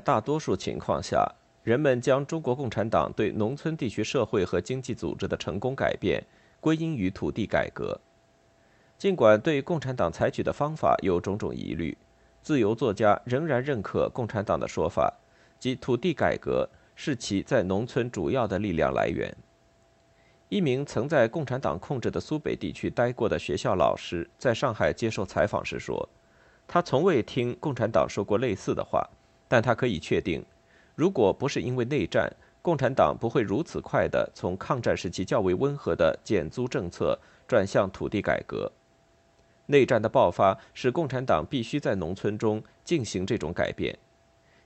大多数情况下，人们将中国共产党对农村地区社会和经济组织的成功改变归因于土地改革。尽管对共产党采取的方法有种种疑虑，自由作家仍然认可共产党的说法，即土地改革是其在农村主要的力量来源。一名曾在共产党控制的苏北地区待过的学校老师在上海接受采访时说：“他从未听共产党说过类似的话。”但他可以确定，如果不是因为内战，共产党不会如此快地从抗战时期较为温和的减租政策转向土地改革。内战的爆发使共产党必须在农村中进行这种改变。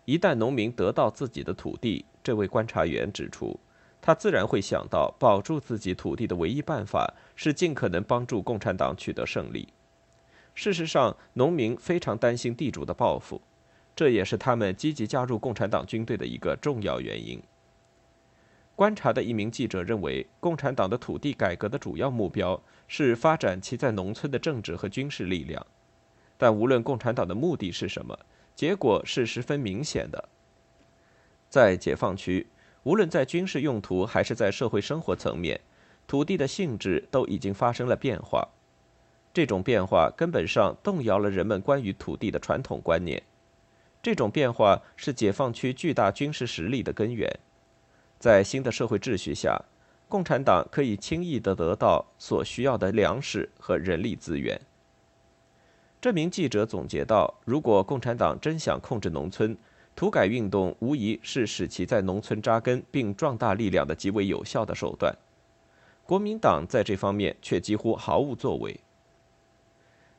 一旦农民得到自己的土地，这位观察员指出，他自然会想到保住自己土地的唯一办法是尽可能帮助共产党取得胜利。事实上，农民非常担心地主的报复。这也是他们积极加入共产党军队的一个重要原因。观察的一名记者认为，共产党的土地改革的主要目标是发展其在农村的政治和军事力量。但无论共产党的目的是什么，结果是十分明显的。在解放区，无论在军事用途还是在社会生活层面，土地的性质都已经发生了变化。这种变化根本上动摇了人们关于土地的传统观念。这种变化是解放区巨大军事实力的根源。在新的社会秩序下，共产党可以轻易地得到所需要的粮食和人力资源。这名记者总结道：“如果共产党真想控制农村，土改运动无疑是使其在农村扎根并壮大力量的极为有效的手段。国民党在这方面却几乎毫无作为。”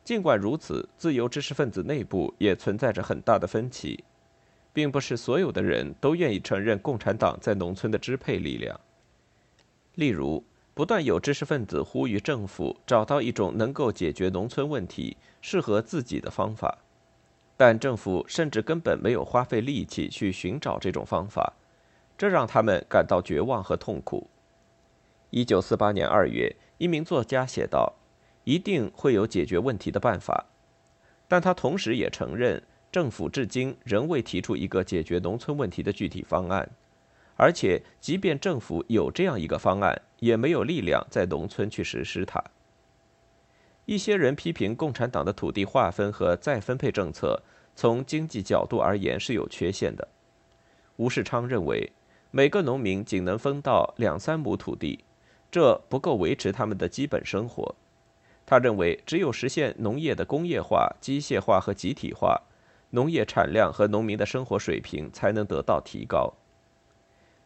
尽管如此，自由知识分子内部也存在着很大的分歧，并不是所有的人都愿意承认共产党在农村的支配力量。例如，不断有知识分子呼吁政府找到一种能够解决农村问题、适合自己的方法，但政府甚至根本没有花费力气去寻找这种方法，这让他们感到绝望和痛苦。一九四八年二月，一名作家写道。一定会有解决问题的办法，但他同时也承认，政府至今仍未提出一个解决农村问题的具体方案，而且即便政府有这样一个方案，也没有力量在农村去实施它。一些人批评共产党的土地划分和再分配政策，从经济角度而言是有缺陷的。吴世昌认为，每个农民仅能分到两三亩土地，这不够维持他们的基本生活。他认为，只有实现农业的工业化、机械化和集体化，农业产量和农民的生活水平才能得到提高。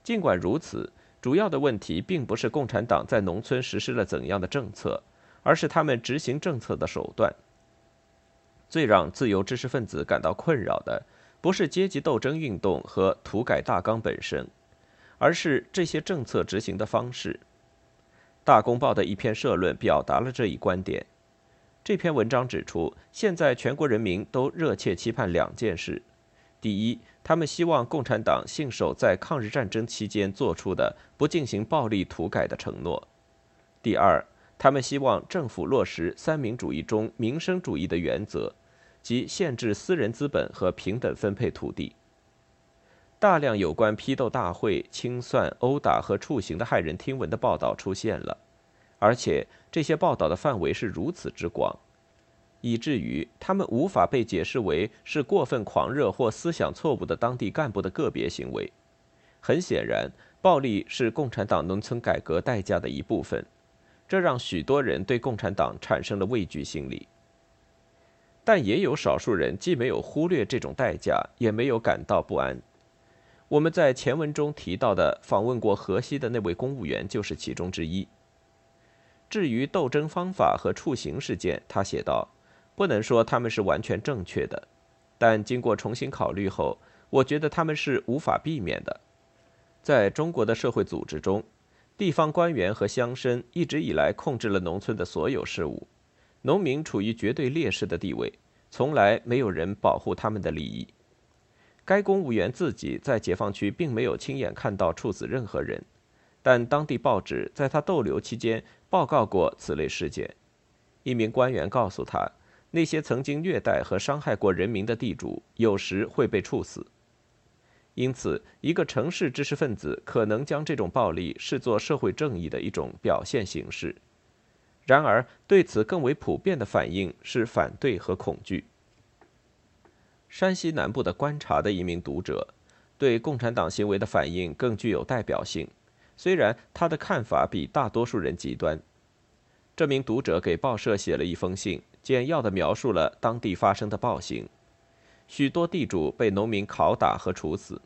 尽管如此，主要的问题并不是共产党在农村实施了怎样的政策，而是他们执行政策的手段。最让自由知识分子感到困扰的，不是阶级斗争运动和土改大纲本身，而是这些政策执行的方式。大公报的一篇社论表达了这一观点。这篇文章指出，现在全国人民都热切期盼两件事：第一，他们希望共产党信守在抗日战争期间做出的不进行暴力土改的承诺；第二，他们希望政府落实三民主义中民生主义的原则，即限制私人资本和平等分配土地。大量有关批斗大会、清算、殴打和处刑的骇人听闻的报道出现了，而且这些报道的范围是如此之广，以至于他们无法被解释为是过分狂热或思想错误的当地干部的个别行为。很显然，暴力是共产党农村改革代价的一部分，这让许多人对共产党产生了畏惧心理。但也有少数人既没有忽略这种代价，也没有感到不安。我们在前文中提到的访问过河西的那位公务员就是其中之一。至于斗争方法和处刑事件，他写道：“不能说他们是完全正确的，但经过重新考虑后，我觉得他们是无法避免的。在中国的社会组织中，地方官员和乡绅一直以来控制了农村的所有事务，农民处于绝对劣势的地位，从来没有人保护他们的利益。该公务员自己在解放区并没有亲眼看到处死任何人，但当地报纸在他逗留期间。”报告过此类事件，一名官员告诉他，那些曾经虐待和伤害过人民的地主，有时会被处死。因此，一个城市知识分子可能将这种暴力视作社会正义的一种表现形式。然而，对此更为普遍的反应是反对和恐惧。山西南部的观察的一名读者，对共产党行为的反应更具有代表性。虽然他的看法比大多数人极端，这名读者给报社写了一封信，简要的描述了当地发生的暴行，许多地主被农民拷打和处死。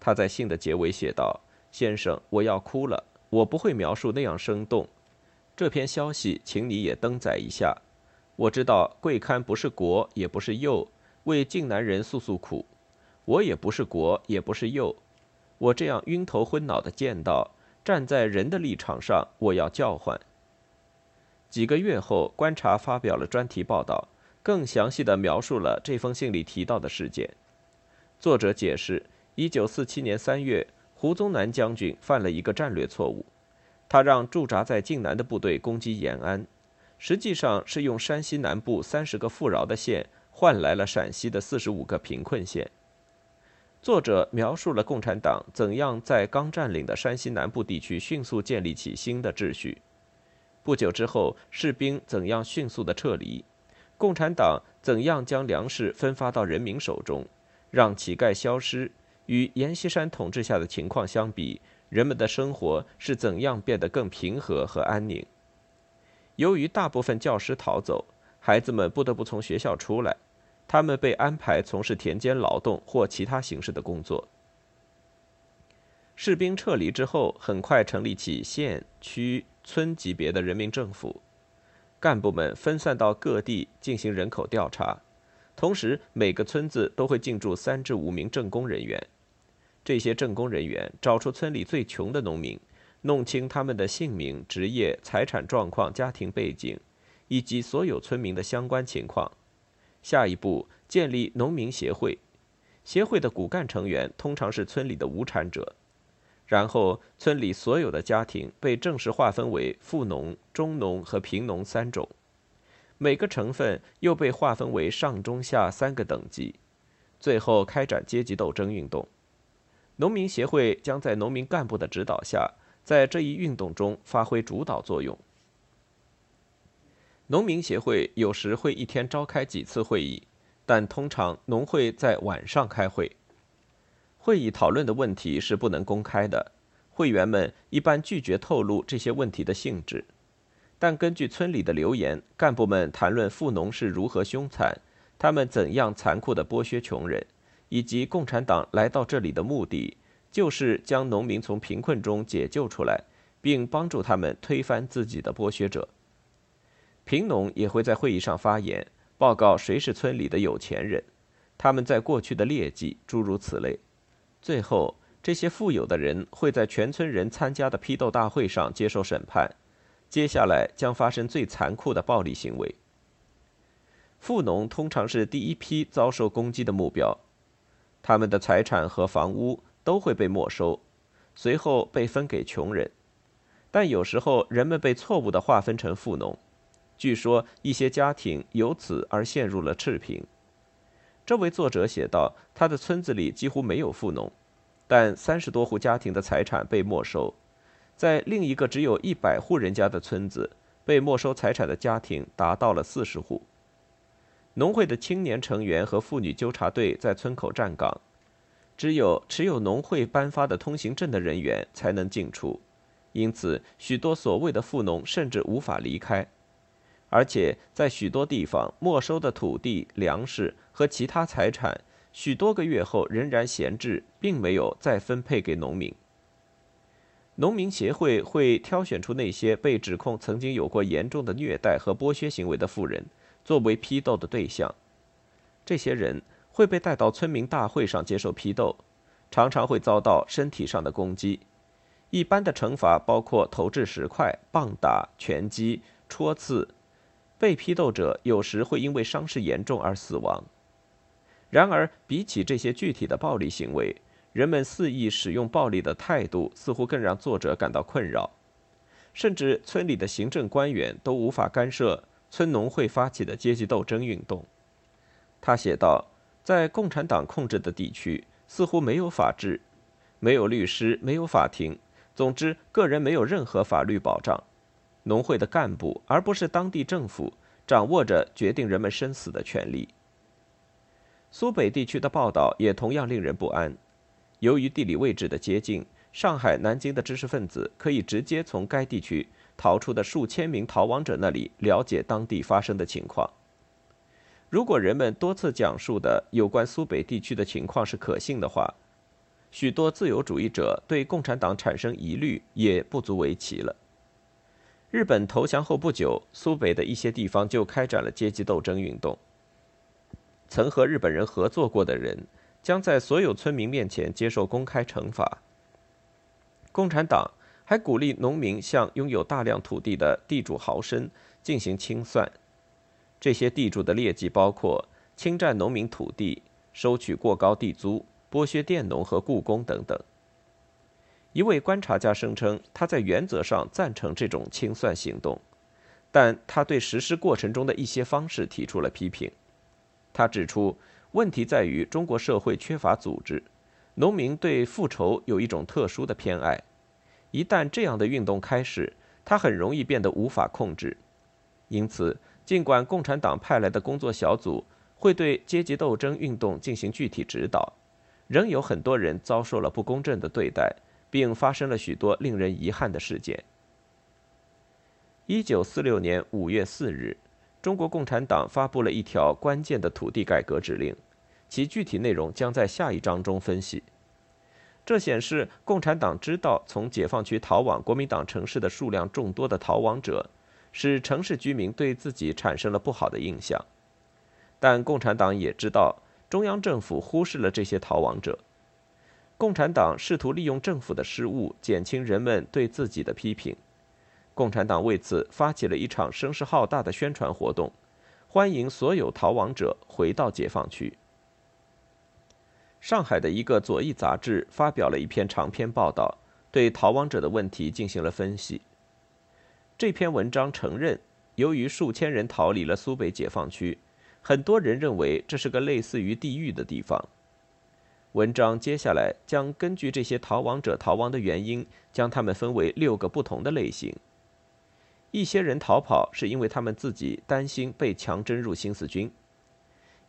他在信的结尾写道：“先生，我要哭了，我不会描述那样生动。这篇消息，请你也登载一下。我知道贵刊不是国，也不是右，为晋南人诉诉苦。我也不是国，也不是右。”我这样晕头昏脑的见到，站在人的立场上，我要叫唤。几个月后，观察发表了专题报道，更详细的描述了这封信里提到的事件。作者解释，一九四七年三月，胡宗南将军犯了一个战略错误，他让驻扎在晋南的部队攻击延安，实际上是用山西南部三十个富饶的县换来了陕西的四十五个贫困县。作者描述了共产党怎样在刚占领的山西南部地区迅速建立起新的秩序。不久之后，士兵怎样迅速的撤离，共产党怎样将粮食分发到人民手中，让乞丐消失。与阎锡山统治下的情况相比，人们的生活是怎样变得更平和和安宁？由于大部分教师逃走，孩子们不得不从学校出来。他们被安排从事田间劳动或其他形式的工作。士兵撤离之后，很快成立起县、区、村级别的人民政府，干部们分散到各地进行人口调查，同时每个村子都会进驻三至五名政工人员。这些政工人员找出村里最穷的农民，弄清他们的姓名、职业、财产状况、家庭背景，以及所有村民的相关情况。下一步，建立农民协会。协会的骨干成员通常是村里的无产者。然后，村里所有的家庭被正式划分为富农、中农和贫农三种。每个成分又被划分为上、中、下三个等级。最后，开展阶级斗争运动。农民协会将在农民干部的指导下，在这一运动中发挥主导作用。农民协会有时会一天召开几次会议，但通常农会在晚上开会。会议讨论的问题是不能公开的，会员们一般拒绝透露这些问题的性质。但根据村里的流言，干部们谈论富农是如何凶残，他们怎样残酷地剥削穷人，以及共产党来到这里的目的就是将农民从贫困中解救出来，并帮助他们推翻自己的剥削者。贫农也会在会议上发言，报告谁是村里的有钱人，他们在过去的劣迹，诸如此类。最后，这些富有的人会在全村人参加的批斗大会上接受审判。接下来将发生最残酷的暴力行为。富农通常是第一批遭受攻击的目标，他们的财产和房屋都会被没收，随后被分给穷人。但有时候，人们被错误地划分成富农。据说一些家庭由此而陷入了赤贫。这位作者写道：“他的村子里几乎没有富农，但三十多户家庭的财产被没收。在另一个只有一百户人家的村子，被没收财产的家庭达到了四十户。农会的青年成员和妇女纠察队在村口站岗，只有持有农会颁发的通行证的人员才能进出，因此许多所谓的富农甚至无法离开。”而且在许多地方，没收的土地、粮食和其他财产许多个月后仍然闲置，并没有再分配给农民。农民协会会挑选出那些被指控曾经有过严重的虐待和剥削行为的妇人，作为批斗的对象。这些人会被带到村民大会上接受批斗，常常会遭到身体上的攻击。一般的惩罚包括投掷石块、棒打、拳击、戳刺。被批斗者有时会因为伤势严重而死亡。然而，比起这些具体的暴力行为，人们肆意使用暴力的态度似乎更让作者感到困扰。甚至村里的行政官员都无法干涉村农会发起的阶级斗争运动。他写道：“在共产党控制的地区，似乎没有法治，没有律师，没有法庭。总之，个人没有任何法律保障。”农会的干部，而不是当地政府，掌握着决定人们生死的权利。苏北地区的报道也同样令人不安。由于地理位置的接近，上海、南京的知识分子可以直接从该地区逃出的数千名逃亡者那里了解当地发生的情况。如果人们多次讲述的有关苏北地区的情况是可信的话，许多自由主义者对共产党产生疑虑也不足为奇了。日本投降后不久，苏北的一些地方就开展了阶级斗争运动。曾和日本人合作过的人，将在所有村民面前接受公开惩罚。共产党还鼓励农民向拥有大量土地的地主豪绅进行清算。这些地主的劣迹包括侵占农民土地、收取过高地租、剥削佃农和雇工等等。一位观察家声称，他在原则上赞成这种清算行动，但他对实施过程中的一些方式提出了批评。他指出，问题在于中国社会缺乏组织，农民对复仇有一种特殊的偏爱。一旦这样的运动开始，它很容易变得无法控制。因此，尽管共产党派来的工作小组会对阶级斗争运动进行具体指导，仍有很多人遭受了不公正的对待。并发生了许多令人遗憾的事件。一九四六年五月四日，中国共产党发布了一条关键的土地改革指令，其具体内容将在下一章中分析。这显示共产党知道从解放区逃往国民党城市的数量众多的逃亡者，使城市居民对自己产生了不好的印象，但共产党也知道中央政府忽视了这些逃亡者。共产党试图利用政府的失误减轻人们对自己的批评。共产党为此发起了一场声势浩大的宣传活动，欢迎所有逃亡者回到解放区。上海的一个左翼杂志发表了一篇长篇报道，对逃亡者的问题进行了分析。这篇文章承认，由于数千人逃离了苏北解放区，很多人认为这是个类似于地狱的地方。文章接下来将根据这些逃亡者逃亡的原因，将他们分为六个不同的类型。一些人逃跑是因为他们自己担心被强征入新四军；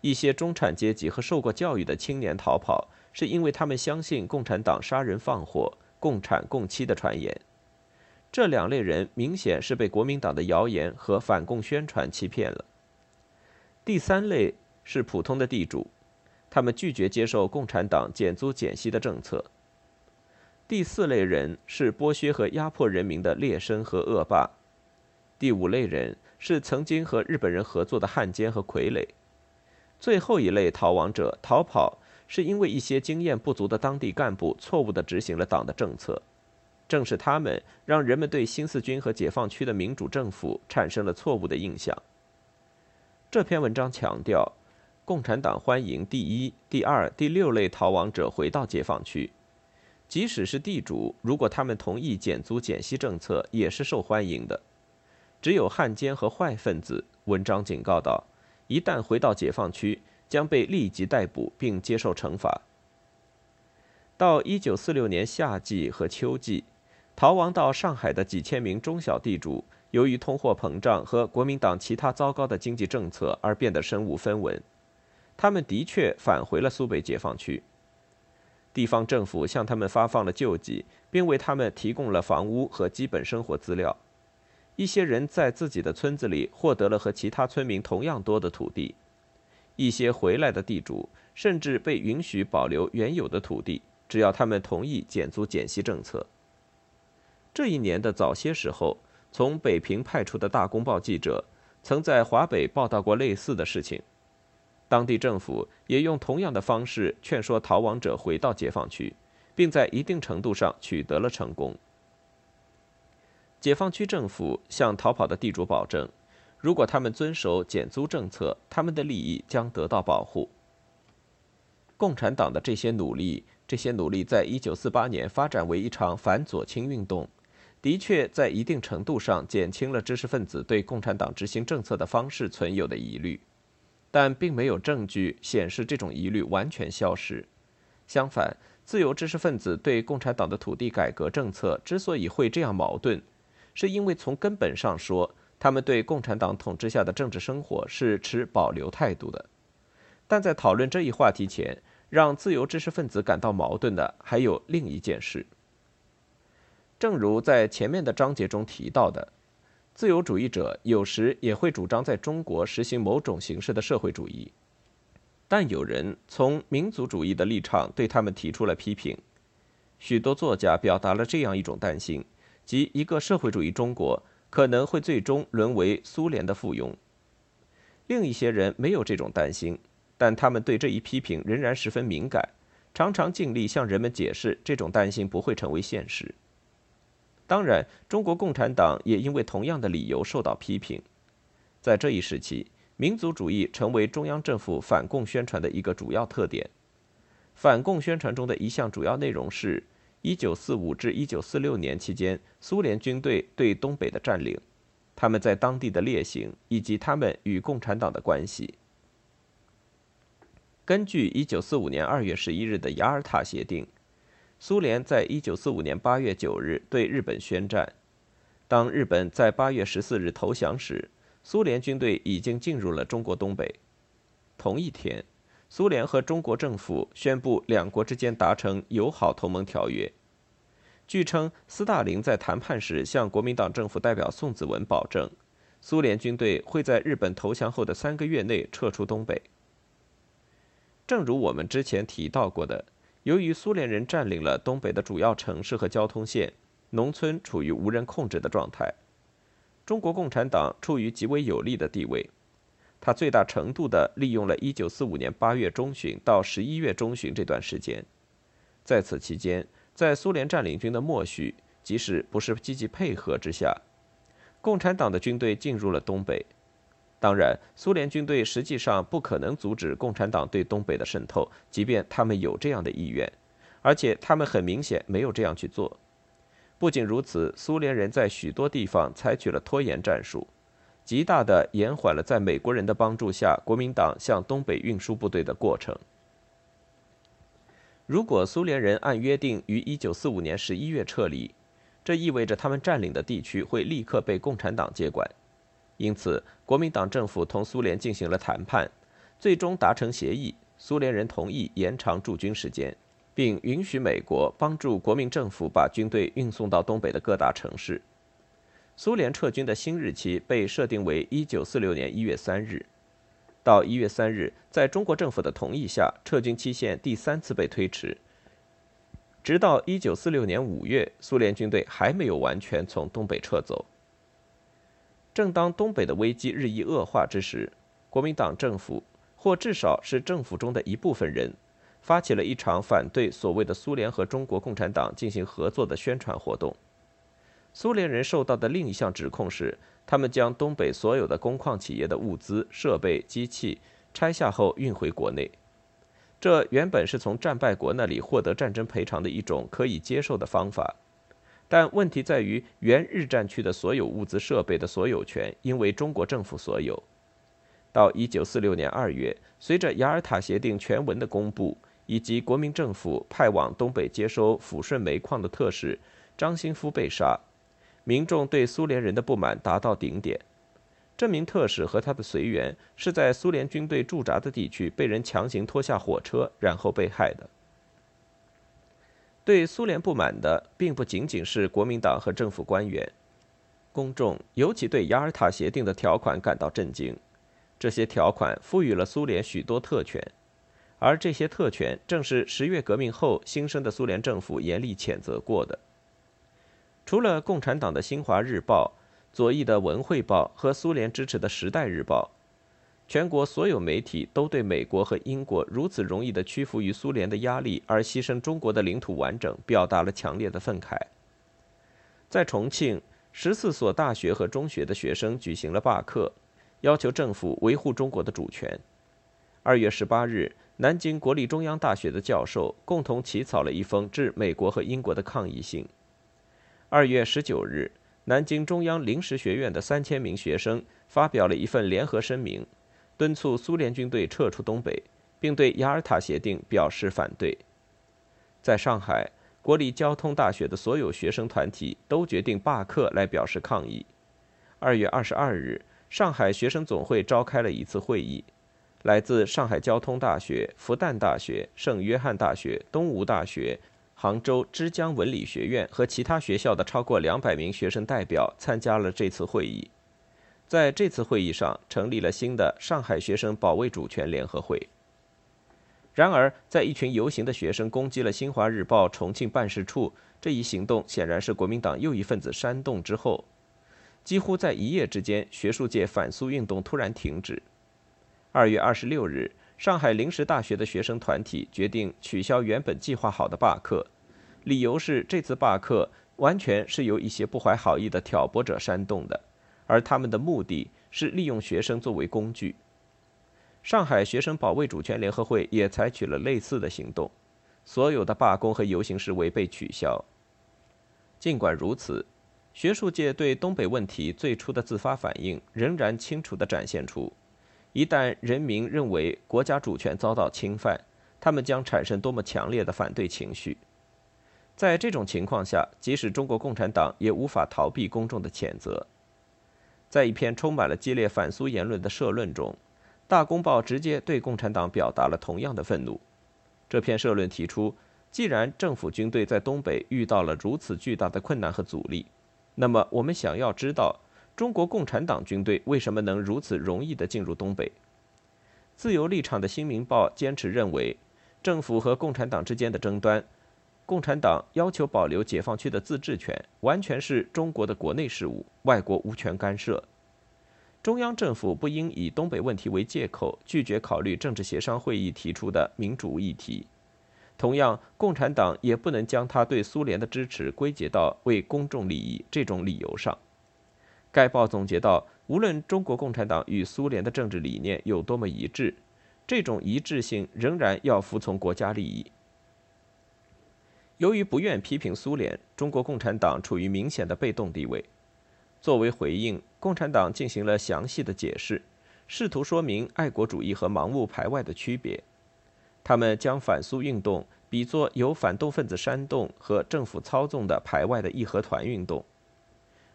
一些中产阶级和受过教育的青年逃跑是因为他们相信共产党杀人放火、共产共妻的传言。这两类人明显是被国民党的谣言和反共宣传欺骗了。第三类是普通的地主。他们拒绝接受共产党减租减息的政策。第四类人是剥削和压迫人民的劣绅和恶霸。第五类人是曾经和日本人合作的汉奸和傀儡。最后一类逃亡者逃跑是因为一些经验不足的当地干部错误地执行了党的政策。正是他们让人们对新四军和解放区的民主政府产生了错误的印象。这篇文章强调。共产党欢迎第一、第二、第六类逃亡者回到解放区，即使是地主，如果他们同意减租减息政策，也是受欢迎的。只有汉奸和坏分子，文章警告道，一旦回到解放区，将被立即逮捕并接受惩罚。到一九四六年夏季和秋季，逃亡到上海的几千名中小地主，由于通货膨胀和国民党其他糟糕的经济政策而变得身无分文。他们的确返回了苏北解放区。地方政府向他们发放了救济，并为他们提供了房屋和基本生活资料。一些人在自己的村子里获得了和其他村民同样多的土地。一些回来的地主甚至被允许保留原有的土地，只要他们同意减租减息政策。这一年的早些时候，从北平派出的大公报记者曾在华北报道过类似的事情。当地政府也用同样的方式劝说逃亡者回到解放区，并在一定程度上取得了成功。解放区政府向逃跑的地主保证，如果他们遵守减租政策，他们的利益将得到保护。共产党的这些努力，这些努力在一九四八年发展为一场反左倾运动，的确在一定程度上减轻了知识分子对共产党执行政策的方式存有的疑虑。但并没有证据显示这种疑虑完全消失。相反，自由知识分子对共产党的土地改革政策之所以会这样矛盾，是因为从根本上说，他们对共产党统治下的政治生活是持保留态度的。但在讨论这一话题前，让自由知识分子感到矛盾的还有另一件事。正如在前面的章节中提到的。自由主义者有时也会主张在中国实行某种形式的社会主义，但有人从民族主义的立场对他们提出了批评。许多作家表达了这样一种担心，即一个社会主义中国可能会最终沦为苏联的附庸。另一些人没有这种担心，但他们对这一批评仍然十分敏感，常常尽力向人们解释这种担心不会成为现实。当然，中国共产党也因为同样的理由受到批评。在这一时期，民族主义成为中央政府反共宣传的一个主要特点。反共宣传中的一项主要内容是1945至1946年期间苏联军队对东北的占领，他们在当地的烈行以及他们与共产党的关系。根据1945年2月11日的雅尔塔协定。苏联在一九四五年八月九日对日本宣战。当日本在八月十四日投降时，苏联军队已经进入了中国东北。同一天，苏联和中国政府宣布两国之间达成友好同盟条约。据称，斯大林在谈判时向国民党政府代表宋子文保证，苏联军队会在日本投降后的三个月内撤出东北。正如我们之前提到过的。由于苏联人占领了东北的主要城市和交通线，农村处于无人控制的状态。中国共产党处于极为有利的地位，他最大程度地利用了1945年8月中旬到11月中旬这段时间。在此期间，在苏联占领军的默许，即使不是积极配合之下，共产党的军队进入了东北。当然，苏联军队实际上不可能阻止共产党对东北的渗透，即便他们有这样的意愿，而且他们很明显没有这样去做。不仅如此，苏联人在许多地方采取了拖延战术，极大地延缓了在美国人的帮助下国民党向东北运输部队的过程。如果苏联人按约定于1945年11月撤离，这意味着他们占领的地区会立刻被共产党接管。因此，国民党政府同苏联进行了谈判，最终达成协议。苏联人同意延长驻军时间，并允许美国帮助国民政府把军队运送到东北的各大城市。苏联撤军的新日期被设定为1946年1月3日。到1月3日，在中国政府的同意下，撤军期限第三次被推迟，直到1946年5月，苏联军队还没有完全从东北撤走。正当东北的危机日益恶化之时，国民党政府，或至少是政府中的一部分人，发起了一场反对所谓的苏联和中国共产党进行合作的宣传活动。苏联人受到的另一项指控是，他们将东北所有的工矿企业的物资、设备、机器拆下后运回国内。这原本是从战败国那里获得战争赔偿的一种可以接受的方法。但问题在于，原日战区的所有物资设备的所有权应为中国政府所有。到1946年2月，随着雅尔塔协定全文的公布，以及国民政府派往东北接收抚顺煤矿的特使张新夫被杀，民众对苏联人的不满达到顶点。这名特使和他的随员是在苏联军队驻扎的地区被人强行拖下火车，然后被害的。对苏联不满的并不仅仅是国民党和政府官员，公众尤其对雅尔塔协定的条款感到震惊。这些条款赋予了苏联许多特权，而这些特权正是十月革命后新生的苏联政府严厉谴责过的。除了共产党的《新华日报》、左翼的《文汇报》和苏联支持的《时代日报》，全国所有媒体都对美国和英国如此容易地屈服于苏联的压力而牺牲中国的领土完整表达了强烈的愤慨。在重庆，十四所大学和中学的学生举行了罢课。要求政府维护中国的主权。二月十八日，南京国立中央大学的教授共同起草了一封致美国和英国的抗议信。二月十九日，南京中央临时学院的三千名学生发表了一份联合声明，敦促苏联军队撤出东北，并对雅尔塔协定表示反对。在上海，国立交通大学的所有学生团体都决定罢课来表示抗议。二月二十二日。上海学生总会召开了一次会议，来自上海交通大学、复旦大学、圣约翰大学、东吴大学、杭州之江文理学院和其他学校的超过两百名学生代表参加了这次会议。在这次会议上，成立了新的上海学生保卫主权联合会。然而，在一群游行的学生攻击了《新华日报》重庆办事处这一行动，显然是国民党右翼分子煽动之后。几乎在一夜之间，学术界反苏运动突然停止。二月二十六日，上海临时大学的学生团体决定取消原本计划好的罢课，理由是这次罢课完全是由一些不怀好意的挑拨者煽动的，而他们的目的是利用学生作为工具。上海学生保卫主权联合会也采取了类似的行动，所有的罢工和游行示威被取消。尽管如此。学术界对东北问题最初的自发反应仍然清楚地展现出：一旦人民认为国家主权遭到侵犯，他们将产生多么强烈的反对情绪。在这种情况下，即使中国共产党也无法逃避公众的谴责。在一篇充满了激烈反苏言论的社论中，《大公报》直接对共产党表达了同样的愤怒。这篇社论提出：既然政府军队在东北遇到了如此巨大的困难和阻力，那么，我们想要知道，中国共产党军队为什么能如此容易地进入东北？自由立场的《新民报》坚持认为，政府和共产党之间的争端，共产党要求保留解放区的自治权，完全是中国的国内事务，外国无权干涉。中央政府不应以东北问题为借口，拒绝考虑政治协商会议提出的民主议题。同样，共产党也不能将他对苏联的支持归结到为公众利益这种理由上。该报总结到：无论中国共产党与苏联的政治理念有多么一致，这种一致性仍然要服从国家利益。由于不愿批评苏联，中国共产党处于明显的被动地位。作为回应，共产党进行了详细的解释，试图说明爱国主义和盲目排外的区别。他们将反苏运动比作由反动分子煽动和政府操纵的排外的义和团运动。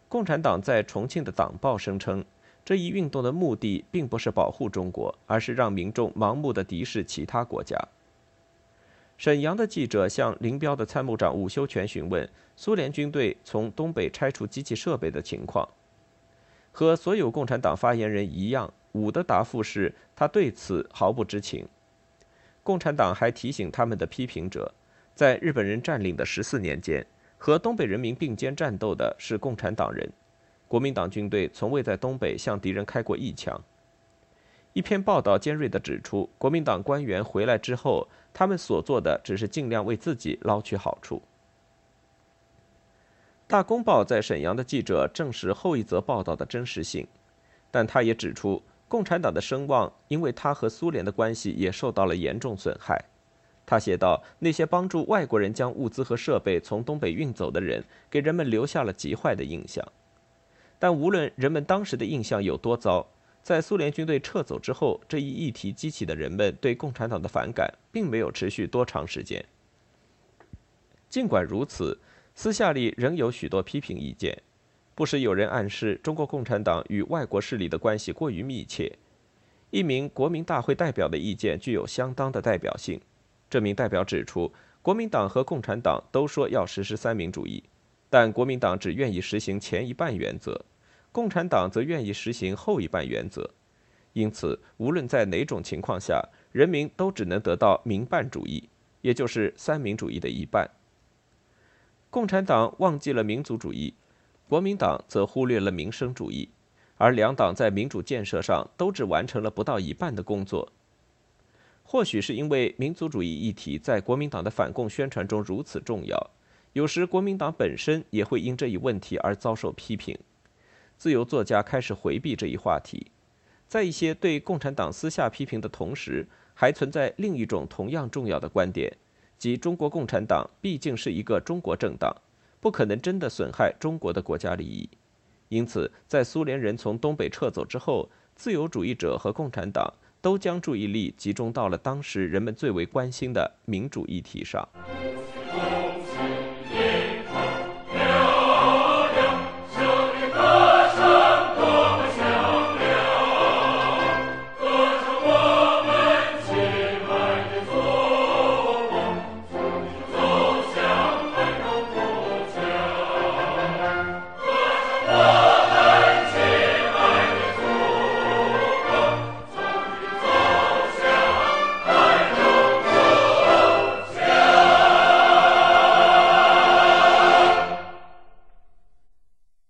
共产党在重庆的党报声称，这一运动的目的并不是保护中国，而是让民众盲目的敌视其他国家。沈阳的记者向林彪的参谋长伍修权询问苏联军队从东北拆除机器设备的情况，和所有共产党发言人一样，伍的答复是他对此毫不知情。共产党还提醒他们的批评者，在日本人占领的十四年间，和东北人民并肩战斗的是共产党人，国民党军队从未在东北向敌人开过一枪。一篇报道尖锐地指出，国民党官员回来之后，他们所做的只是尽量为自己捞取好处。大公报在沈阳的记者证实后一则报道的真实性，但他也指出。共产党的声望，因为他和苏联的关系也受到了严重损害。他写道：“那些帮助外国人将物资和设备从东北运走的人，给人们留下了极坏的印象。但无论人们当时的印象有多糟，在苏联军队撤走之后，这一议题激起的人们对共产党的反感，并没有持续多长时间。尽管如此，私下里仍有许多批评意见。”不时有人暗示中国共产党与外国势力的关系过于密切。一名国民大会代表的意见具有相当的代表性。这名代表指出，国民党和共产党都说要实施三民主义，但国民党只愿意实行前一半原则，共产党则愿意实行后一半原则。因此，无论在哪种情况下，人民都只能得到民办主义，也就是三民主义的一半。共产党忘记了民族主义，国民党则忽略了民生主义，而两党在民主建设上都只完成了不到一半的工作。或许是因为民族主义议题在国民党的反共宣传中如此重要，有时国民党本身也会因这一问题而遭受批评。自由作家开始回避这一话题。在一些对共产党私下批评的同时，还存在另一种同样重要的观点，即中国共产党毕竟是一个中国政党，不可能真的损害中国的国家利益。因此，在苏联人从东北撤走之后，自由主义者和共产党都将注意力集中到了当时人们最为关心的民主议题上。